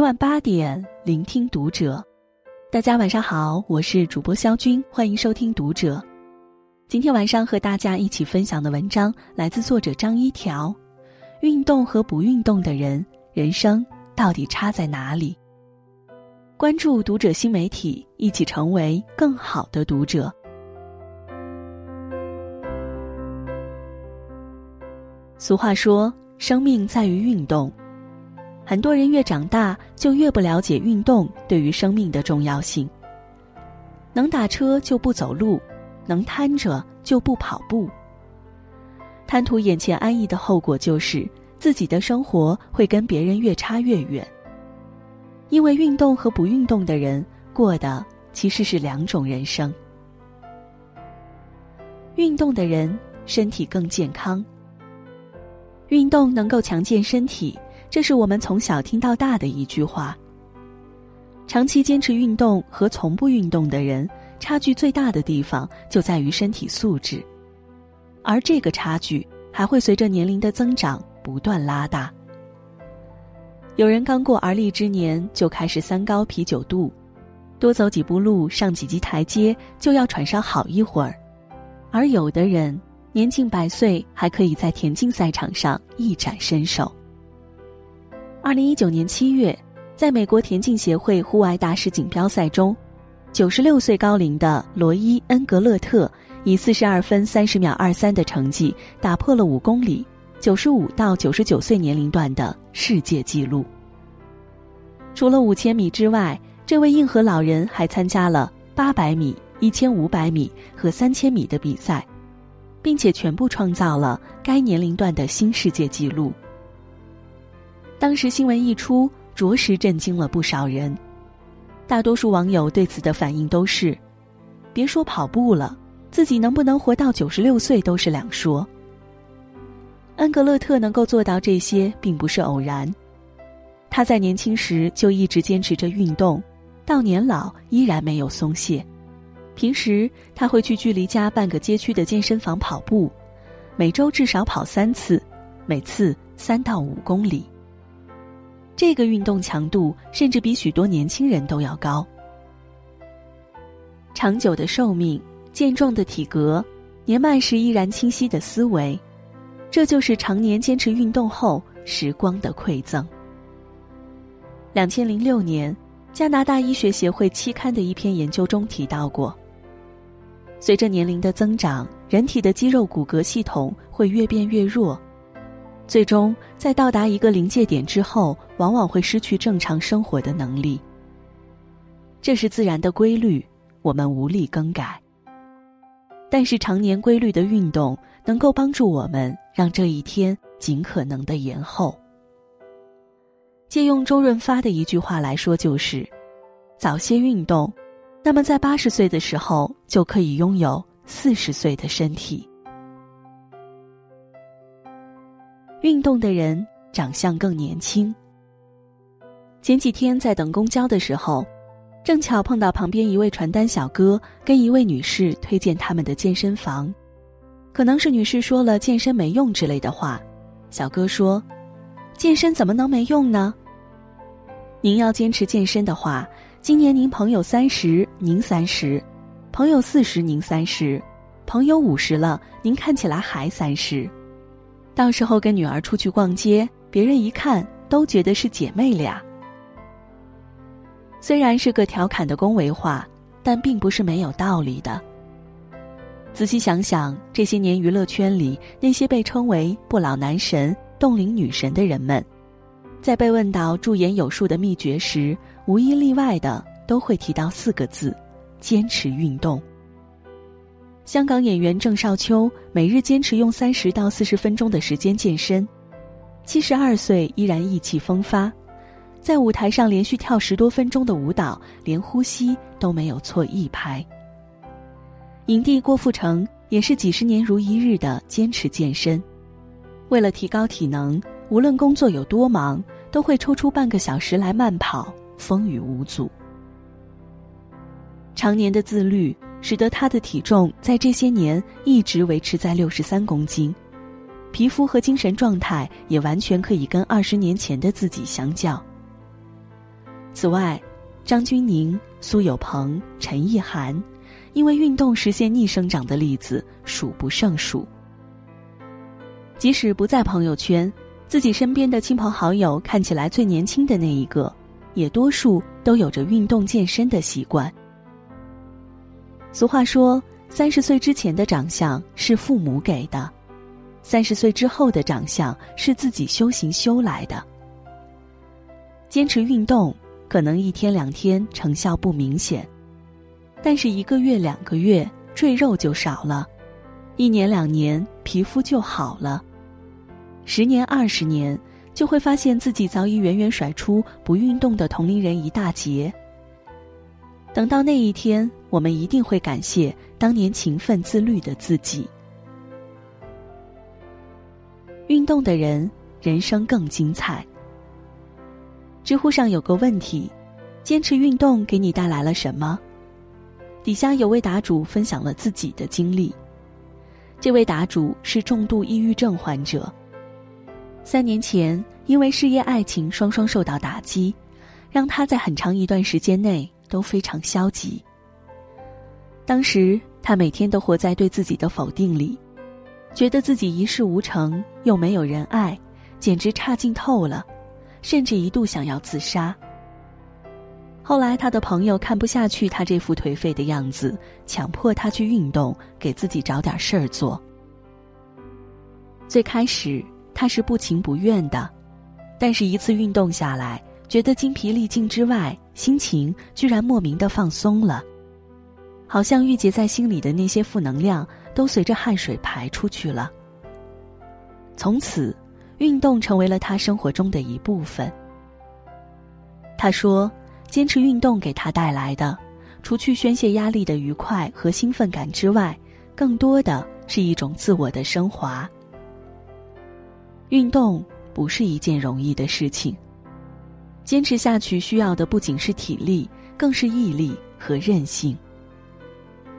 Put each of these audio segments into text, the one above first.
每晚八点，聆听读者。大家晚上好，我是主播肖军，欢迎收听读者。今天晚上和大家一起分享的文章来自作者张一条。运动和不运动的人，人生到底差在哪里？关注读者新媒体，一起成为更好的读者。俗话说，生命在于运动。很多人越长大，就越不了解运动对于生命的重要性。能打车就不走路，能瘫着就不跑步。贪图眼前安逸的后果就是，自己的生活会跟别人越差越远。因为运动和不运动的人过的其实是两种人生。运动的人身体更健康。运动能够强健身体，这是我们从小听到大的一句话。长期坚持运动和从不运动的人，差距最大的地方就在于身体素质，而这个差距还会随着年龄的增长不断拉大。有人刚过而立之年就开始三高啤酒肚，多走几步路、上几级台阶就要喘上好一会儿，而有的人年近百岁还可以在田径赛场上一展身手。二零一九年七月，在美国田径协会户外大师锦标赛中，九十六岁高龄的罗伊·恩格勒特以四十二分三十秒二三的成绩打破了五公里。九十五到九十九岁年龄段的世界纪录。除了五千米之外，这位硬核老人还参加了八百米、一千五百米和三千米的比赛，并且全部创造了该年龄段的新世界纪录。当时新闻一出，着实震惊了不少人。大多数网友对此的反应都是：别说跑步了，自己能不能活到九十六岁都是两说。恩格勒特能够做到这些，并不是偶然。他在年轻时就一直坚持着运动，到年老依然没有松懈。平时他会去距离家半个街区的健身房跑步，每周至少跑三次，每次三到五公里。这个运动强度甚至比许多年轻人都要高。长久的寿命、健壮的体格、年迈时依然清晰的思维。这就是常年坚持运动后时光的馈赠。两千零六年，加拿大医学协会期刊的一篇研究中提到过，随着年龄的增长，人体的肌肉骨骼系统会越变越弱，最终在到达一个临界点之后，往往会失去正常生活的能力。这是自然的规律，我们无力更改。但是常年规律的运动能够帮助我们让这一天尽可能的延后。借用周润发的一句话来说，就是：早些运动，那么在八十岁的时候就可以拥有四十岁的身体。运动的人长相更年轻。前几天在等公交的时候。正巧碰到旁边一位传单小哥跟一位女士推荐他们的健身房，可能是女士说了健身没用之类的话，小哥说：“健身怎么能没用呢？您要坚持健身的话，今年您朋友三十，您三十；朋友四十，您三十；朋友五十了，您看起来还三十。到时候跟女儿出去逛街，别人一看都觉得是姐妹俩。”虽然是个调侃的恭维话，但并不是没有道理的。仔细想想，这些年娱乐圈里那些被称为“不老男神”“冻龄女神”的人们，在被问到驻颜有术的秘诀时，无一例外的都会提到四个字：坚持运动。香港演员郑少秋每日坚持用三十到四十分钟的时间健身，七十二岁依然意气风发。在舞台上连续跳十多分钟的舞蹈，连呼吸都没有错一拍。影帝郭富城也是几十年如一日的坚持健身，为了提高体能，无论工作有多忙，都会抽出半个小时来慢跑，风雨无阻。常年的自律，使得他的体重在这些年一直维持在六十三公斤，皮肤和精神状态也完全可以跟二十年前的自己相较。此外，张钧甯、苏有朋、陈意涵，因为运动实现逆生长的例子数不胜数。即使不在朋友圈，自己身边的亲朋好友看起来最年轻的那一个，也多数都有着运动健身的习惯。俗话说：“三十岁之前的长相是父母给的，三十岁之后的长相是自己修行修来的。”坚持运动，可能一天两天成效不明显，但是一个月两个月赘肉就少了，一年两年皮肤就好了，十年二十年就会发现自己早已远远甩出不运动的同龄人一大截。等到那一天，我们一定会感谢当年勤奋自律的自己。运动的人，人生更精彩。知乎上有个问题：坚持运动给你带来了什么？底下有位答主分享了自己的经历。这位答主是重度抑郁症患者。三年前，因为事业、爱情双双受到打击，让他在很长一段时间内都非常消极。当时他每天都活在对自己的否定里，觉得自己一事无成，又没有人爱，简直差劲透了。甚至一度想要自杀。后来，他的朋友看不下去他这副颓废的样子，强迫他去运动，给自己找点事儿做。最开始他是不情不愿的，但是一次运动下来，觉得精疲力尽之外，心情居然莫名的放松了，好像郁结在心里的那些负能量都随着汗水排出去了。从此。运动成为了他生活中的一部分。他说：“坚持运动给他带来的，除去宣泄压力的愉快和兴奋感之外，更多的是一种自我的升华。运动不是一件容易的事情，坚持下去需要的不仅是体力，更是毅力和韧性。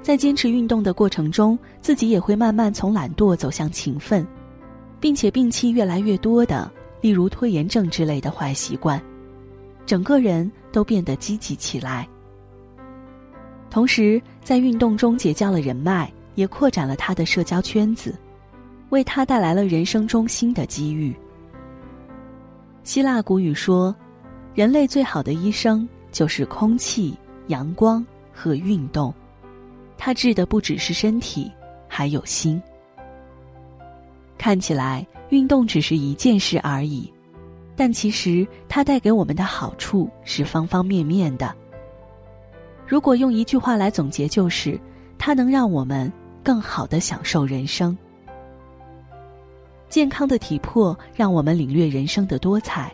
在坚持运动的过程中，自己也会慢慢从懒惰走向勤奋。”并且病期越来越多的，例如拖延症之类的坏习惯，整个人都变得积极起来。同时，在运动中结交了人脉，也扩展了他的社交圈子，为他带来了人生中新的机遇。希腊古语说：“人类最好的医生就是空气、阳光和运动。”他治的不只是身体，还有心。看起来运动只是一件事而已，但其实它带给我们的好处是方方面面的。如果用一句话来总结，就是它能让我们更好的享受人生。健康的体魄让我们领略人生的多彩，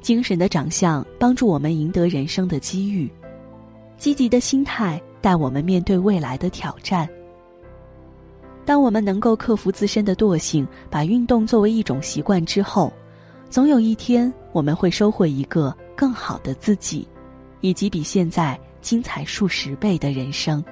精神的长相帮助我们赢得人生的机遇，积极的心态带我们面对未来的挑战。当我们能够克服自身的惰性，把运动作为一种习惯之后，总有一天我们会收获一个更好的自己，以及比现在精彩数十倍的人生。